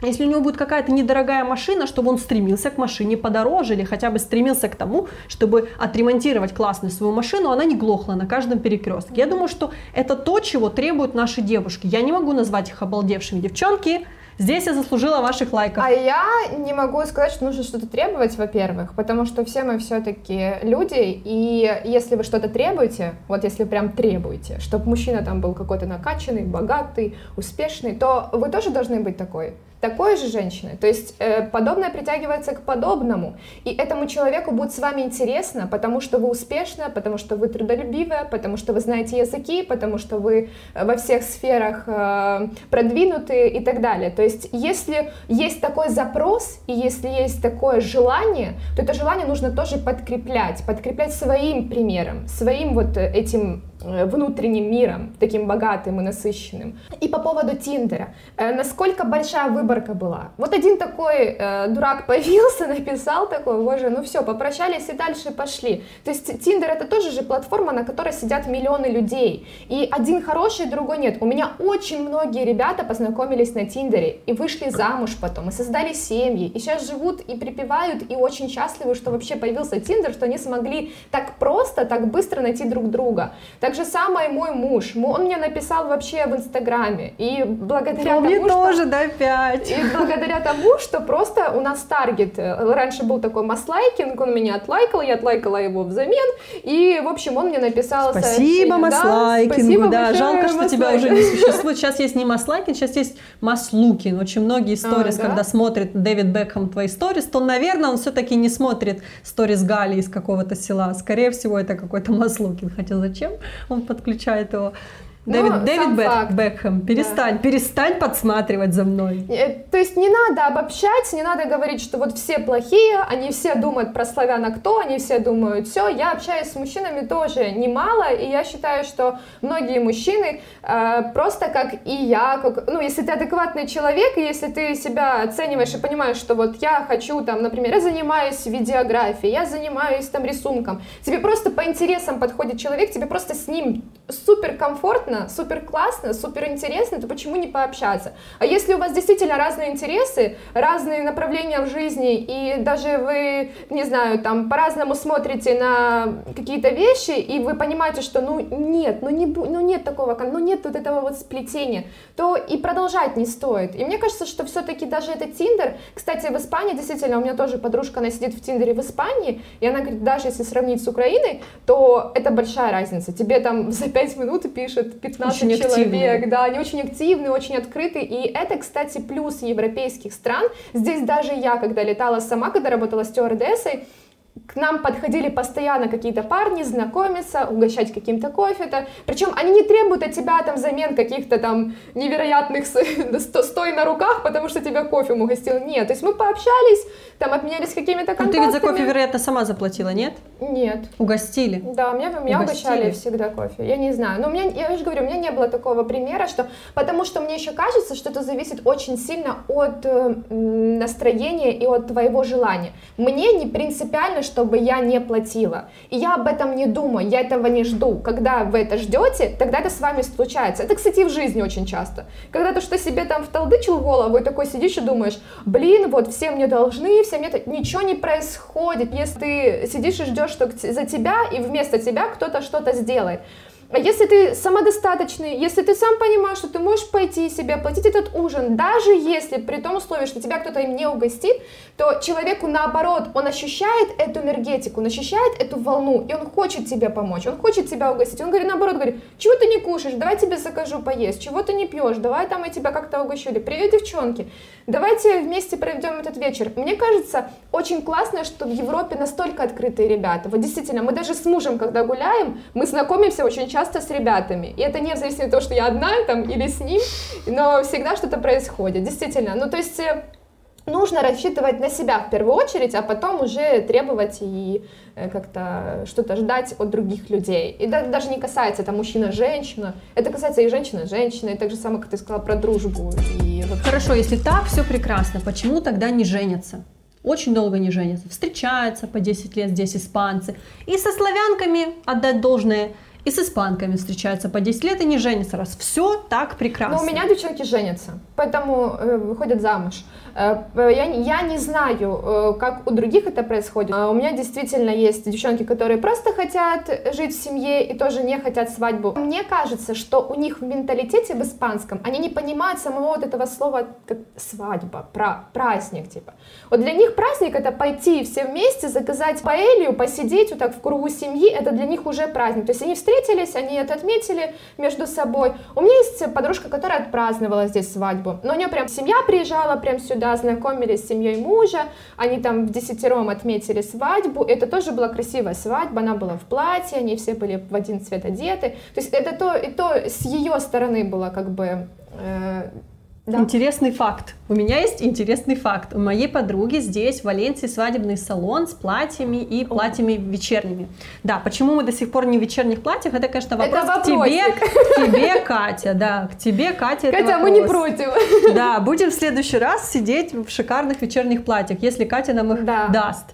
Если у него будет какая-то недорогая машина, чтобы он стремился к машине подороже или хотя бы стремился к тому, чтобы отремонтировать классную свою машину, она не глохла на каждом перекрестке. Я думаю, что это то, чего требуют наши девушки. Я не могу назвать их обалдевшими. Девчонки, Здесь я заслужила ваших лайков. А я не могу сказать, что нужно что-то требовать, во-первых, потому что все мы все-таки люди, и если вы что-то требуете, вот если прям требуете, чтобы мужчина там был какой-то накачанный, богатый, успешный, то вы тоже должны быть такой такой же женщины. То есть э, подобное притягивается к подобному. И этому человеку будет с вами интересно, потому что вы успешная, потому что вы трудолюбивая, потому что вы знаете языки, потому что вы э, во всех сферах э, продвинуты и так далее. То есть если есть такой запрос и если есть такое желание, то это желание нужно тоже подкреплять, подкреплять своим примером, своим вот этим Э, внутренним миром, таким богатым и насыщенным. И по поводу Тиндера. Э, насколько большая выборка была? Вот один такой э, дурак появился, написал такой, боже, ну все, попрощались и дальше пошли. То есть Тиндер это тоже же платформа, на которой сидят миллионы людей. И один хороший, другой нет. У меня очень многие ребята познакомились на Тиндере и вышли замуж потом, и создали семьи, и сейчас живут и припевают, и очень счастливы, что вообще появился Тиндер, что они смогли так просто, так быстро найти друг друга. Так же самое мой муж. Он мне написал вообще в Инстаграме. И благодаря ну, тому, мне что... тоже, да, 5. И благодаря тому, что просто у нас таргет. Э, раньше был такой маслайкинг, он меня отлайкал, я отлайкала его взамен. И, в общем, он мне написал Спасибо маслайкингу, да. да. Жалко, что тебя уже не существует. Сейчас есть не маслайкинг, сейчас есть маслукин. Очень многие сторис, а, да? когда смотрит Дэвид Бекхэм твои сторис, то, наверное, он все-таки не смотрит сторис Гали из какого-то села. Скорее всего, это какой-то маслукин. Хотя зачем? он подключает его. Дэвид, ну, Дэвид Бек, Бекхэм, перестань, да. перестань подсматривать за мной. Э, то есть не надо обобщать, не надо говорить, что вот все плохие, они все думают про славяна кто, они все думают все. Я общаюсь с мужчинами тоже немало, и я считаю, что многие мужчины э, просто как и я, как, ну если ты адекватный человек, и если ты себя оцениваешь и понимаешь, что вот я хочу там, например, я занимаюсь видеографией, я занимаюсь там рисунком, тебе просто по интересам подходит человек, тебе просто с ним супер комфортно, приятно, супер классно, супер интересно, то почему не пообщаться? А если у вас действительно разные интересы, разные направления в жизни, и даже вы, не знаю, там по-разному смотрите на какие-то вещи, и вы понимаете, что ну нет, ну, не, ну нет такого, ну нет вот этого вот сплетения, то и продолжать не стоит. И мне кажется, что все-таки даже этот Тиндер, кстати, в Испании действительно, у меня тоже подружка, она сидит в Тиндере в Испании, и она говорит, даже если сравнить с Украиной, то это большая разница. Тебе там за 5 минут пишет 15 очень человек, активные. да, они очень активные, очень открытые, и это, кстати, плюс европейских стран. Здесь даже я, когда летала сама, когда работала стюардессой, к нам подходили постоянно какие-то парни, знакомиться, угощать каким-то кофе-то. Причем они не требуют от тебя там замен каких-то там невероятных стой на руках, потому что тебя кофе угостил. Нет, то есть мы пообщались, там обменялись какими-то контактами. Ну ты ведь за кофе, вероятно, сама заплатила, нет? Нет. Угостили? Да, меня, меня угощали всегда кофе. Я не знаю. Но у меня, я же говорю, у меня не было такого примера, что... Потому что мне еще кажется, что это зависит очень сильно от э, настроения и от твоего желания. Мне не принципиально, чтобы я не платила. И я об этом не думаю, я этого не жду. Когда вы это ждете, тогда это с вами случается. Это, кстати, в жизни очень часто. Когда ты что себе там вталдычил голову и такой сидишь и думаешь, блин, вот все мне должны, все мне... Ничего не происходит, если ты сидишь и ждешь, что за тебя и вместо тебя кто-то что-то сделает. А если ты самодостаточный, если ты сам понимаешь, что ты можешь пойти себе оплатить этот ужин, даже если при том условии, что тебя кто-то им не угостит, то человеку наоборот, он ощущает эту энергетику, он ощущает эту волну, и он хочет тебе помочь, он хочет тебя угостить. Он говорит наоборот, говорит, чего ты не кушаешь, давай тебе закажу поесть, чего ты не пьешь, давай там я тебя как-то угощу, или привет, девчонки, давайте вместе проведем этот вечер. Мне кажется, очень классно, что в Европе настолько открытые ребята. Вот действительно, мы даже с мужем, когда гуляем, мы знакомимся очень часто часто с ребятами. И это не в зависимости от того, что я одна там или с ним, но всегда что-то происходит. Действительно. Ну, то есть э, нужно рассчитывать на себя в первую очередь, а потом уже требовать и э, как-то что-то ждать от других людей. И да, даже не касается это мужчина-женщина, это касается и женщина-женщина, и так же самое, как ты сказала про дружбу. И вот... Хорошо, если так, все прекрасно, почему тогда не женятся? очень долго не женятся, встречаются по 10 лет здесь испанцы. И со славянками отдать должное – и с испанками встречаются по 10 лет и не женятся, раз все так прекрасно. Но у меня девчонки женятся, поэтому э, выходят замуж. Э, я, я не знаю, э, как у других это происходит. А у меня действительно есть девчонки, которые просто хотят жить в семье и тоже не хотят свадьбу. Мне кажется, что у них в менталитете в испанском они не понимают самого вот этого слова как свадьба, пра, праздник типа. Вот для них праздник это пойти все вместе, заказать паэлью, посидеть вот так в кругу семьи, это для них уже праздник. То есть они встретились, они это отметили между собой. У меня есть подружка, которая отпраздновала здесь свадьбу, но у нее прям семья приезжала прям сюда, знакомились с семьей мужа, они там в десятером отметили свадьбу, это тоже была красивая свадьба, она была в платье, они все были в один цвет одеты, то есть это то, и то с ее стороны было как бы э, да. Интересный факт. У меня есть интересный факт. У моей подруги здесь, в Валенсии, свадебный салон с платьями и платьями вечерними. Да, почему мы до сих пор не в вечерних платьях, это, конечно, вопрос это к тебе, к тебе, Катя. Да, к тебе, Катя. Катя, мы не против. Да, будем в следующий раз сидеть в шикарных вечерних платьях, если Катя нам их да. даст.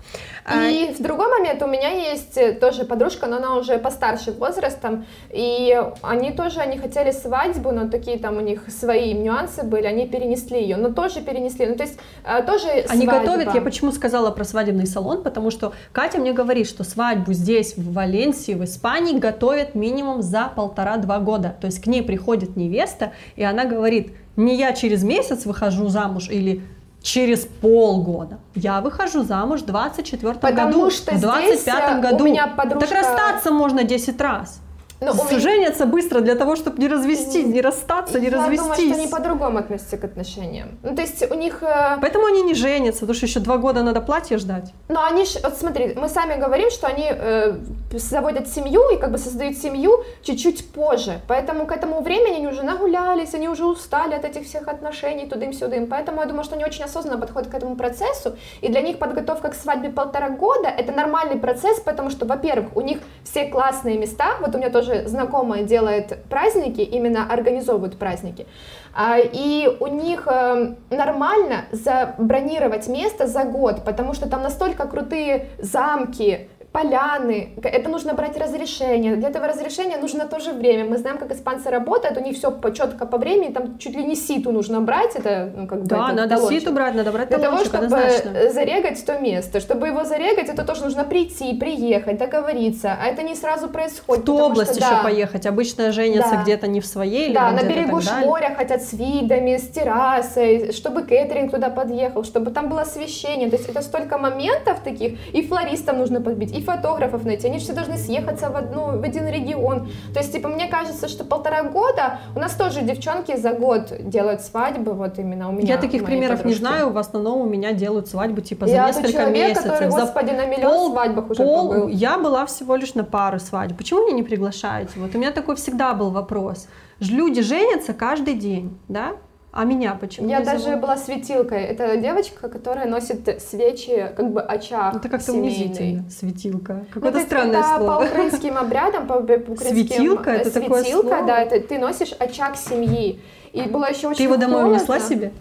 А, и в другой момент у меня есть э, тоже подружка, но она уже постарше возрастом, и они тоже, они хотели свадьбу, но такие там у них свои нюансы были, они перенесли ее, но тоже перенесли, ну то есть э, тоже Они свадьба. готовят, я почему сказала про свадебный салон, потому что Катя мне говорит, что свадьбу здесь, в Валенсии, в Испании, готовят минимум за полтора-два года, то есть к ней приходит невеста, и она говорит, не я через месяц выхожу замуж или через полгода. Я выхожу замуж в 24 году, что в 25 э, году. У меня подружка... Так расстаться можно 10 раз. Но ну, меня... Женятся быстро для того, чтобы не развести, не расстаться, не Я развестись. Я думаю, что они по-другому относятся к отношениям. Ну, то есть у них... Э, Поэтому они не женятся, потому что еще два года надо платье ждать. Но они вот смотри, мы сами говорим, что они э, заводят семью и как бы создают семью чуть-чуть позже. Поэтому к этому времени они уже нагулялись, они уже устали от этих всех отношений тудым-сюдым. Поэтому я думаю, что они очень осознанно подходят к этому процессу. И для них подготовка к свадьбе полтора года — это нормальный процесс, потому что, во-первых, у них все классные места. Вот у меня тоже знакомая делает праздники, именно организовывают праздники, а, и у них э, нормально забронировать место за год, потому что там настолько крутые замки, поляны, это нужно брать разрешение. Для этого разрешения нужно тоже время. Мы знаем, как испанцы работают, у них все четко по времени, там чуть ли не ситу нужно брать, это ну, как бы Да, это надо талончик. ситу брать, надо брать Для того, чтобы однозначно. зарегать то место. Чтобы его зарегать, это тоже нужно прийти, приехать, договориться. А это не сразу происходит. В ту область что, еще да, поехать. Обычно женятся Да. где-то не в своей, Да, на берегу моря хотят с видами, с террасой, чтобы кейтеринг туда подъехал, чтобы там было освещение. То есть это столько моментов таких, и флористов нужно подбить, и фотографов найти. Они все должны съехаться в, одну, в один регион. То есть, типа, мне кажется, что полтора года, у нас тоже девчонки за год делают свадьбы, вот именно у меня. Я таких примеров не подружки. знаю, в основном у меня делают свадьбы типа за Я несколько человек, месяцев. который, за господи, на миллион пол- свадьбах уже пол- побыл. Я была всего лишь на пару свадьб. Почему меня не приглашаете? Вот у меня такой всегда был вопрос. Люди женятся каждый день, да? А меня почему Я даже зовут? была светилкой. Это девочка, которая носит свечи, как бы очаг Это как-то унизительно, светилка. Ну, Какое-то то есть странное это слово. по украинским обрядам, по, по украинским... Светилка? Это э, такое Светилка, слово? да, это ты носишь очаг семьи. И было еще очень Ты его домой унесла себе?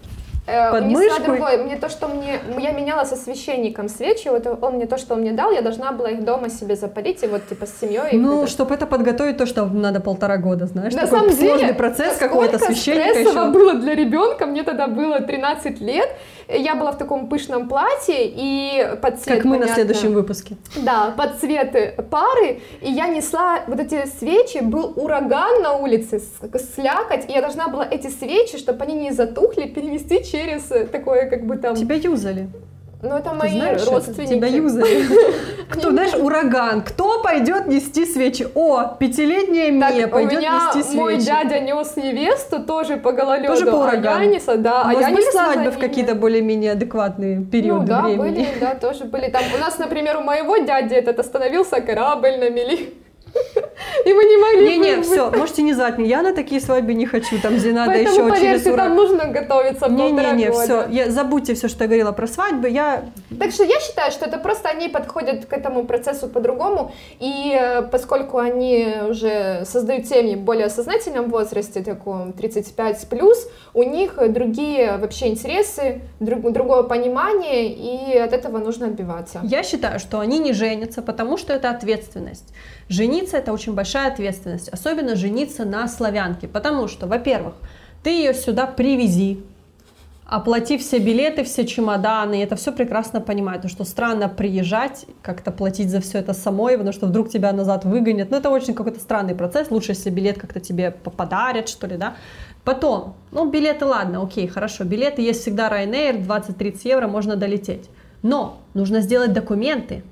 Э, под унесла другой. Мне то, что мне... Я меняла со священником свечи, вот он мне то, что он мне дал, я должна была их дома себе запалить, и вот типа с семьей. Ну, чтобы это подготовить, то, что надо полтора года, знаешь. На самом деле, сложный процесс какой-то священника еще. было для ребенка, мне тогда было 13 лет, я была в таком пышном платье и под цвет, Как мы на понятно, следующем выпуске. Да, под цветы пары, и я несла вот эти свечи, был ураган на улице, слякоть, и я должна была эти свечи, чтобы они не затухли, перенести через такое, как бы там, Тебя юзали. Ну это Ты мои знаешь это? родственники. Тебя юзали. Кто, знаешь, ураган. Кто пойдет нести свечи? О, пятилетняя Мия пойдет нести мой свечи. дядя нес невесту тоже по гололеду, Тоже по урагану? да, А я были свадьбы в какие-то более-менее адекватные периоды ну, да, времени? были, да, тоже были. Там у нас, например, у моего дяди этот остановился корабль на мели. И мы не могли... Не-не, вы- все, можете не звать меня, я на такие свадьбы не хочу, там, где надо Поэтому, еще через поверьте, там ураган. нужно готовиться полтора Не-не-не, года. все, я, забудьте все, что я говорила про свадьбы, я Так что я считаю, что это просто они подходят к этому процессу по-другому, и э, поскольку они уже создают семьи в более сознательном возрасте, таком 35 плюс, у них другие вообще интересы, друг- другое понимание, и от этого нужно отбиваться. Я считаю, что они не женятся, потому что это ответственность. Жениться это очень большая ответственность, особенно жениться на славянке, потому что, во-первых, ты ее сюда привези, оплати все билеты, все чемоданы, и это все прекрасно понимаю, потому что странно приезжать, как-то платить за все это самой, потому что вдруг тебя назад выгонят, ну это очень какой-то странный процесс, лучше если билет как-то тебе по- подарят, что ли, да. Потом, ну билеты, ладно, окей, хорошо, билеты. Есть всегда Ryanair, 20-30 евро, можно долететь, но нужно сделать документы,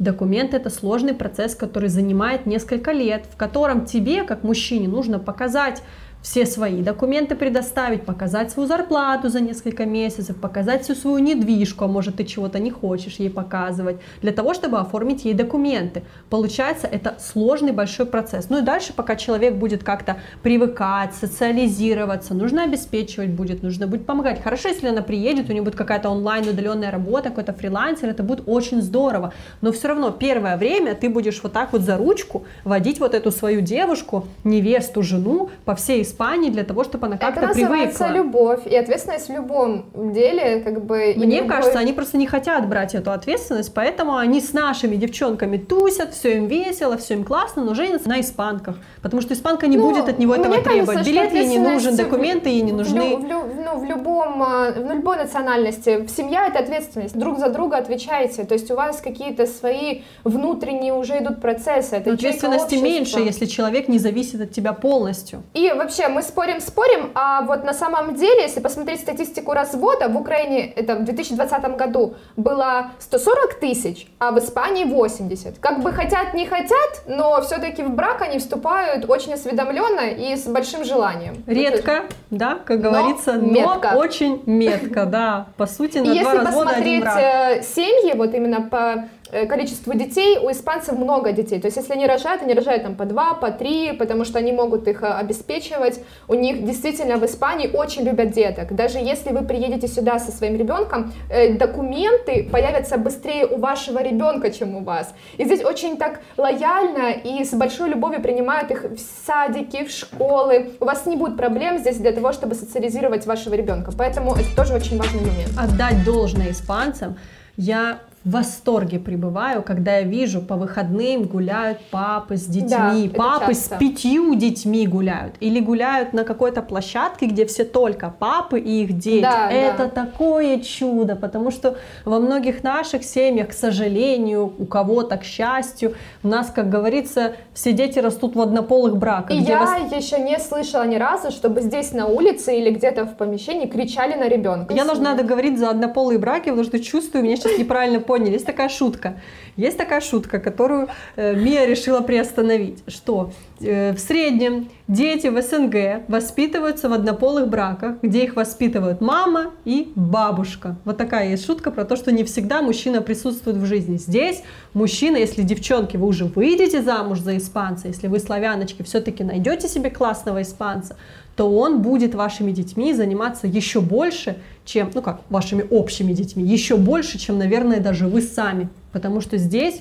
Документы это сложный процесс, который занимает несколько лет, в котором тебе, как мужчине, нужно показать все свои документы предоставить, показать свою зарплату за несколько месяцев, показать всю свою недвижку, а может ты чего-то не хочешь ей показывать, для того, чтобы оформить ей документы. Получается, это сложный большой процесс. Ну и дальше, пока человек будет как-то привыкать, социализироваться, нужно обеспечивать будет, нужно будет помогать. Хорошо, если она приедет, у нее будет какая-то онлайн удаленная работа, какой-то фрилансер, это будет очень здорово. Но все равно первое время ты будешь вот так вот за ручку водить вот эту свою девушку, невесту, жену по всей Испании для того, чтобы она Это как-то называется привыкла. любовь и ответственность в любом деле, как бы. Мне любой- кажется, они просто не хотят брать эту ответственность, поэтому они с нашими девчонками тусят, все им весело, все им классно, но женятся на испанках, потому что испанка не Ну, будет от него этого кажется, требовать. что Билет ей не нужен, документы ей не в лю- нужны. В, лю- ну, в любом, а, в любой национальности семья это ответственность. Друг за друга отвечаете. То есть у вас какие-то свои внутренние уже идут процессы. Это ответственности меньше, если человек не зависит от тебя полностью. И вообще мы спорим, спорим, а вот на самом деле, если посмотреть статистику развода, в Украине это в 2020 году было 140 тысяч, а в Испании 80. Как бы хотят, не хотят, но все-таки в брак они вступают очень осведомленно и с большим желанием. Редко, да, как Но говорится, но метко. очень метко, да. По сути, И на два если развода один посмотреть брак. э, семьи, вот именно по э, количеству детей, у испанцев много детей. То есть если они рожают, они рожают там по два, по три, потому что они могут их э, обеспечивать. У них действительно в Испании очень любят деток. Даже если вы приедете сюда со своим ребенком, э, документы появятся быстрее у вашего ребенка, чем у вас. И здесь очень так лояльно и с большой любовью принимают их в садики, в школы. У вас не будет проблем здесь для того, чтобы социализировать вашего ребенка. Поэтому это тоже очень важный момент. Отдать должное испанцам. Я в восторге пребываю, когда я вижу по выходным гуляют папы с детьми, Да, папы с пятью детьми гуляют, или гуляют на какой-то площадке, где все только папы и их дети. Да, Это да. такое чудо, потому что во многих наших семьях, к сожалению, у кого-то, к счастью, у нас, как говорится, все дети растут в однополых браках. И я вос- еще не слышала ни разу, чтобы здесь на улице или где-то в помещении кричали на ребенка. Я должна договорить за однополые браки, потому что чувствую, меня сейчас неправильно поняли. Есть такая шутка. Есть такая шутка, которую э, Мия решила приостановить, что э, в среднем дети в СНГ воспитываются в однополых браках, где их воспитывают мама и бабушка. Вот такая есть шутка про то, что не всегда мужчина присутствует в жизни. Здесь мужчина, если девчонки, вы уже выйдете замуж за испанца, если вы славяночки все-таки найдете себе классного испанца, то он будет вашими детьми заниматься еще больше, чем, ну как, вашими общими детьми, еще больше, чем, наверное, даже вы сами. Потому что здесь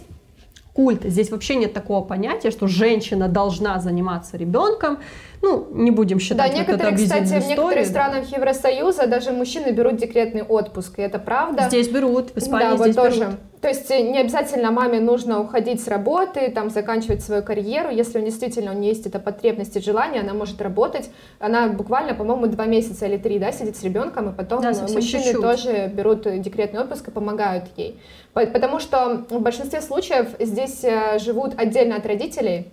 культ, здесь вообще нет такого понятия, что женщина должна заниматься ребенком. Ну, не будем Да, считать вот эту некоторые, кстати, обиденную в некоторых историю. странах Евросоюза даже мужчины берут декретный отпуск, и это правда. Здесь берут, в Испании да, вот здесь тоже. берут. То есть э, не обязательно маме нужно уходить с работы, там заканчивать свою карьеру. Если он действительно у нее есть эта потребность и желание, она может работать. Она буквально, по-моему, два месяца или три, да, сидит с ребенком, и потом Да, э, мужчины чуть-чуть. тоже берут э, декретный отпуск и помогают ей. По- Потому что в большинстве случаев здесь живут отдельно от родителей.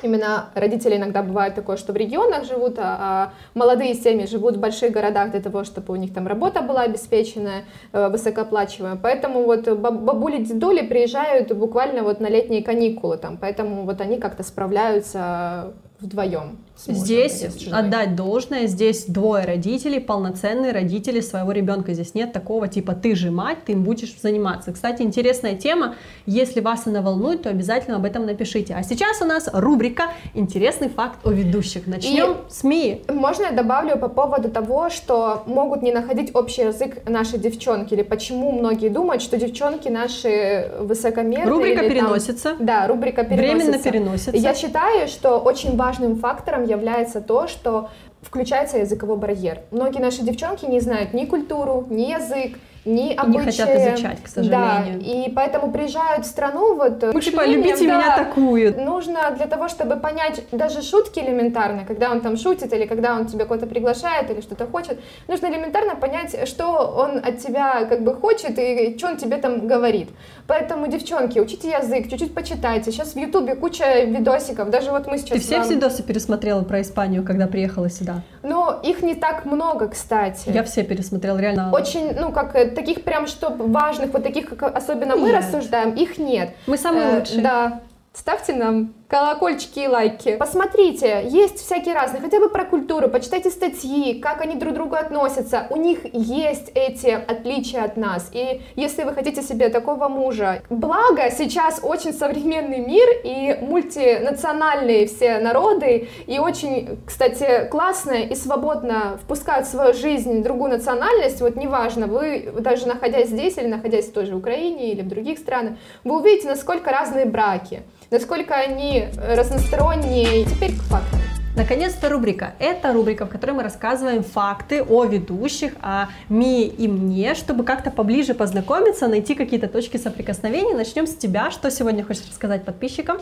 Именно родители иногда бывает такое, что в регионах живут, а, а молодые семьи живут в больших городах для того, чтобы у них там работа была обеспеченная, э, высокооплачиваемая. Поэтому вот баб- бабули, дедули приезжают буквально вот на летние каникулы там, поэтому вот они как-то справляются вдвоем. Здесь отдать должное, здесь двое родителей, полноценные родители своего ребенка. Здесь нет такого типа ты же мать, ты им будешь заниматься. Кстати, интересная тема. Если вас она волнует, то обязательно об этом напишите. А сейчас у нас рубрика «Интересный факт о ведущих». Начнем с Мии. Можно я добавлю по поводу того, что могут не находить общий язык наши девчонки, или почему многие думают, что девчонки наши высокомерные. Рубрика или там- переносится. Да, рубрика переносится. Временно переносится. Я считаю, что очень важным фактором является то, что включается языковой барьер. Многие наши девчонки не знают ни культуру, ни язык, ни обычаи. хотят изучать, к сожалению. Да, и поэтому приезжают в страну вот Мы типа любите да, меня такую. Нужно для того, чтобы понять даже шутки элементарно, когда он там шутит, или когда он тебя куда-то приглашает, или что-то хочет, нужно элементарно понять, что он от тебя как бы хочет и что он тебе там говорит. Поэтому, девчонки, учите язык, чуть-чуть почитайте. Сейчас в Ютубе куча видосиков, даже вот мы сейчас... Ты все вам- видосы пересмотрела про Испанию, когда приехала сюда? Но их не так много, кстати. Я все пересмотрела, реально. Очень, ну, как э, таких прям, что важных, вот таких, как особенно мы Нет. рассуждаем, их нет. Мы самые Э, лучшие. Да. Ставьте нам колокольчики и лайки. Посмотрите, есть всякие разные, хотя бы про культуру, почитайте статьи, как они друг к другу относятся. У них есть эти отличия от нас. И если вы хотите себе такого мужа, благо сейчас очень современный мир и мультинациональные все народы, и очень, кстати, классно и свободно впускают в свою жизнь другую национальность, вот неважно, вы даже находясь здесь или находясь в той же Украине или в других странах, вы увидите, насколько разные браки, насколько они э, разносторонние. Теперь к фактам. Наконец-то рубрика. Это рубрика, в которой мы рассказываем факты о ведущих, о Мии и мне, чтобы как-то поближе познакомиться, найти какие-то точки соприкосновения. Начнем с тебя. Что сегодня хочешь рассказать подписчикам?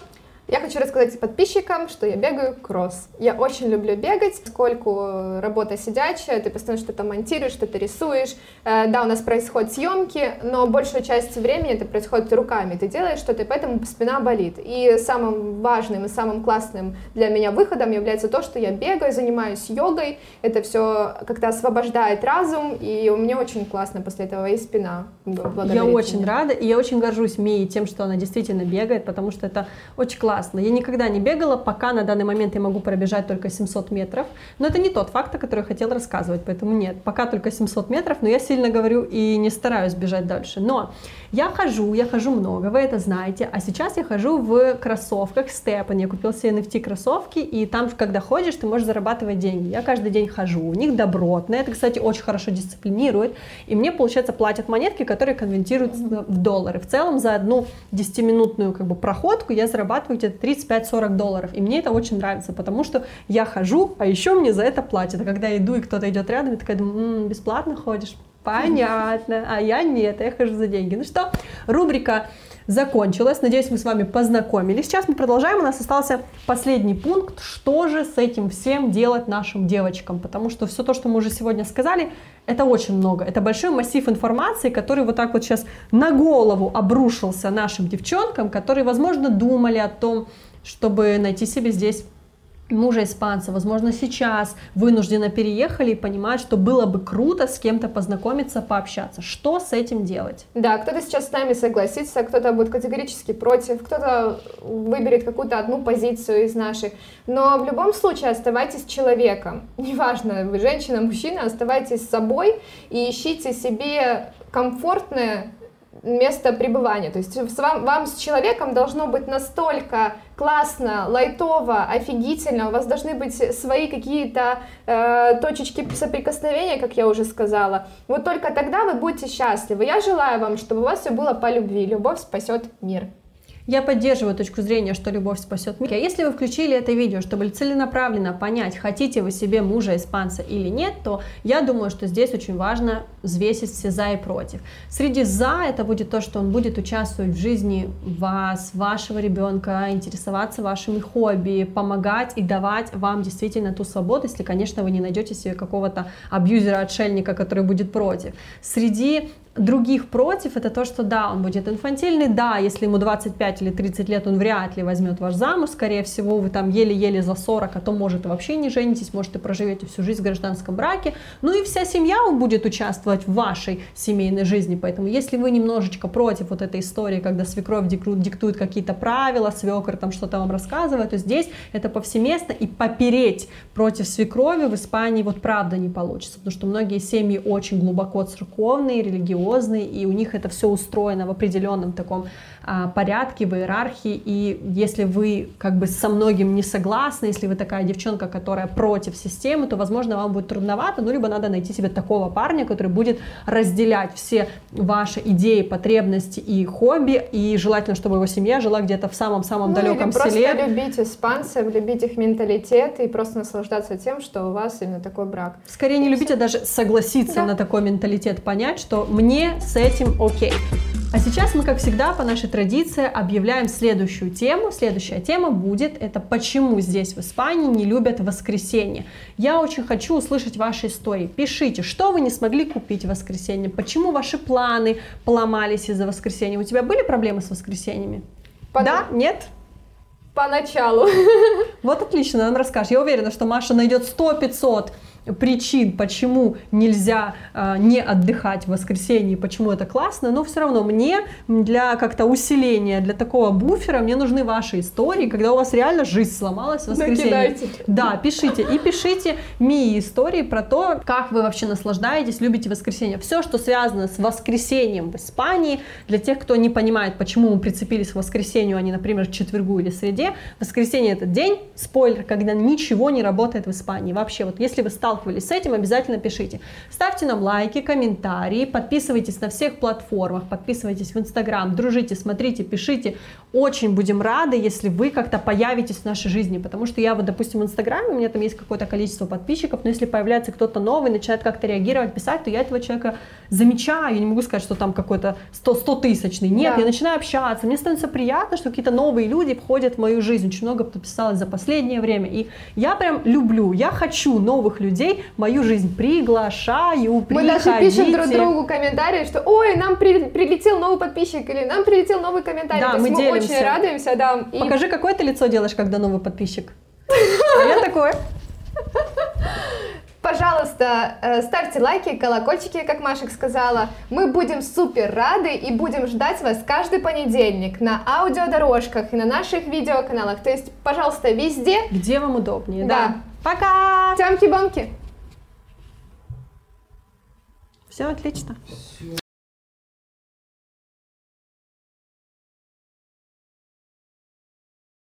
Я хочу рассказать подписчикам, что я бегаю кросс. Я очень люблю бегать, поскольку работа сидячая, ты постоянно что-то монтируешь, что-то рисуешь. Э, Да, у нас происходят съемки, но большую часть времени это происходит руками. Ты делаешь что-то, и поэтому спина болит. И самым важным и самым классным для меня выходом является то, что я бегаю, занимаюсь йогой. Это все как-то освобождает разум, и у меня очень классно после этого и спина. Я очень рада, и я очень горжусь Мией тем, что она действительно бегает, потому что это очень классно. Я никогда не бегала, пока на данный момент я могу пробежать только 700 метров, но это не тот факт, о котором я хотела рассказывать, поэтому нет, пока только 700 метров, но я сильно говорю и не стараюсь бежать дальше. Но я хожу, я хожу много, вы это знаете, а сейчас я хожу в кроссовках Степан, я купила себе NFT кроссовки, и там, когда ходишь, ты можешь зарабатывать деньги. Я каждый день хожу, у них добротные, это, кстати, очень хорошо дисциплинирует, и мне, получается, платят монетки, которые конвертируются в доллары. В целом за одну 10-минутную как бы, проходку я зарабатываю где-то 35-40 долларов, и мне это очень нравится, потому что я хожу, а еще мне за это платят. А когда я иду, и кто-то идет рядом, я такая думаю, «М, бесплатно ходишь? Понятно. А я нет, я хожу за деньги. Ну что, рубрика закончилась. Надеюсь, мы с вами познакомились. Сейчас мы продолжаем. У нас остался последний пункт. Что же с этим всем делать нашим девочкам? Потому что все то, что мы уже сегодня сказали, это очень много. Это большой массив информации, который вот так вот сейчас на голову обрушился нашим девчонкам, которые, возможно, думали о том, чтобы найти себе здесь мужа испанца, возможно, сейчас вынужденно переехали и понимают, что было бы круто с кем-то познакомиться, пообщаться. Что с этим делать? Да, кто-то сейчас с нами согласится, кто-то будет категорически против, кто-то выберет какую-то одну позицию из наших. Но в любом случае оставайтесь человеком. Неважно, вы женщина, мужчина, оставайтесь собой и ищите себе комфортное место пребывания. То есть вам, вам с человеком должно быть настолько классно, лайтово, офигительно, у вас должны быть свои какие-то э, точечки соприкосновения, как я уже сказала. Вот только тогда вы будете счастливы. Я желаю вам, чтобы у вас все было по любви. Любовь спасет мир. Я поддерживаю точку зрения, что любовь спасет мир. А если вы включили это видео, чтобы целенаправленно понять, хотите вы себе мужа испанца или нет, то я думаю, что здесь очень важно взвесить все за и против. Среди за это будет то, что он будет участвовать в жизни вас, вашего ребенка, интересоваться вашими хобби, помогать и давать вам действительно ту свободу, если, конечно, вы не найдете себе какого-то абьюзера, отшельника, который будет против. Среди других против, это то, что да, он будет инфантильный, да, если ему 25 или 30 лет, он вряд ли возьмет ваш замуж, скорее всего, вы там еле-еле за 40, а то, может, и вообще не женитесь, может, и проживете всю жизнь в гражданском браке, ну и вся семья будет участвовать в вашей семейной жизни, поэтому если вы немножечко против вот этой истории, когда свекровь диктует какие-то правила, свекр там что-то вам рассказывает, то здесь это повсеместно, и попереть против свекрови в Испании вот правда не получится, потому что многие семьи очень глубоко церковные, религиозные, религиозные, и у них это все устроено в определенном таком порядке, в иерархии, и если вы как бы со многим не согласны, если вы такая девчонка, которая против системы, то, возможно, вам будет трудновато, ну, либо надо найти себе такого парня, который будет разделять все ваши идеи, потребности и хобби, и желательно, чтобы его семья жила где-то в самом-самом ну, далеком или селе. просто любить испанцев, любить их менталитет и просто наслаждаться тем, что у вас именно такой брак. Скорее не любить, а даже согласиться да. на такой менталитет, понять, что мне с этим окей. А сейчас мы, как всегда, по нашей традиции объявляем следующую тему. Следующая тема будет это почему здесь в Испании не любят воскресенье. Я очень хочу услышать ваши истории. Пишите, что вы не смогли купить в воскресенье, почему ваши планы поломались из-за воскресенья. У тебя были проблемы с воскресеньями? По... Да? Нет? Поначалу. Вот отлично, он расскажет. Я уверена, что Маша найдет 100-500 причин, почему нельзя э, не отдыхать в воскресенье, почему это классно, но все равно мне для как-то усиления, для такого буфера мне нужны ваши истории, когда у вас реально жизнь сломалась в воскресенье. Накидайте. Да, пишите. И пишите Мии истории про то, как вы вообще наслаждаетесь, любите воскресенье. Все, что связано с воскресеньем в Испании, для тех, кто не понимает, почему мы прицепились к воскресенью, а не, например, к четвергу или среде, воскресенье это день, спойлер, когда ничего не работает в Испании. Вообще, вот если вы стал сталкивались с этим, обязательно пишите. Ставьте нам лайки, комментарии, подписывайтесь на всех платформах, подписывайтесь в Инстаграм, дружите, смотрите, пишите. Очень будем рады, если вы как-то появитесь в нашей жизни, потому что я вот, допустим, в Инстаграме, у меня там есть какое-то количество подписчиков, но если появляется кто-то новый, начинает как-то реагировать, писать, то я этого человека замечаю, я не могу сказать, что там какой-то 100, 100 тысячный. Нет, да. я начинаю общаться, мне становится приятно, что какие-то новые люди входят в мою жизнь. Очень много подписалось за последнее время. И я прям люблю, я хочу новых людей, в мою жизнь приглашаю, приходите. Мы даже пишем друг другу комментарии, что ой, нам при, прилетел новый подписчик или нам прилетел новый комментарий. Да, мы, мы делимся. очень радуемся, да. И... Покажи, какое ты лицо делаешь, когда новый подписчик. А я такое. Пожалуйста, э, ставьте лайки, колокольчики, как Машек сказала. Мы будем супер рады и будем ждать вас каждый понедельник на аудиодорожках и на наших видеоканалах. То есть, пожалуйста, везде. Где вам удобнее, да. да. Пока! Тямки-бамки! Все отлично.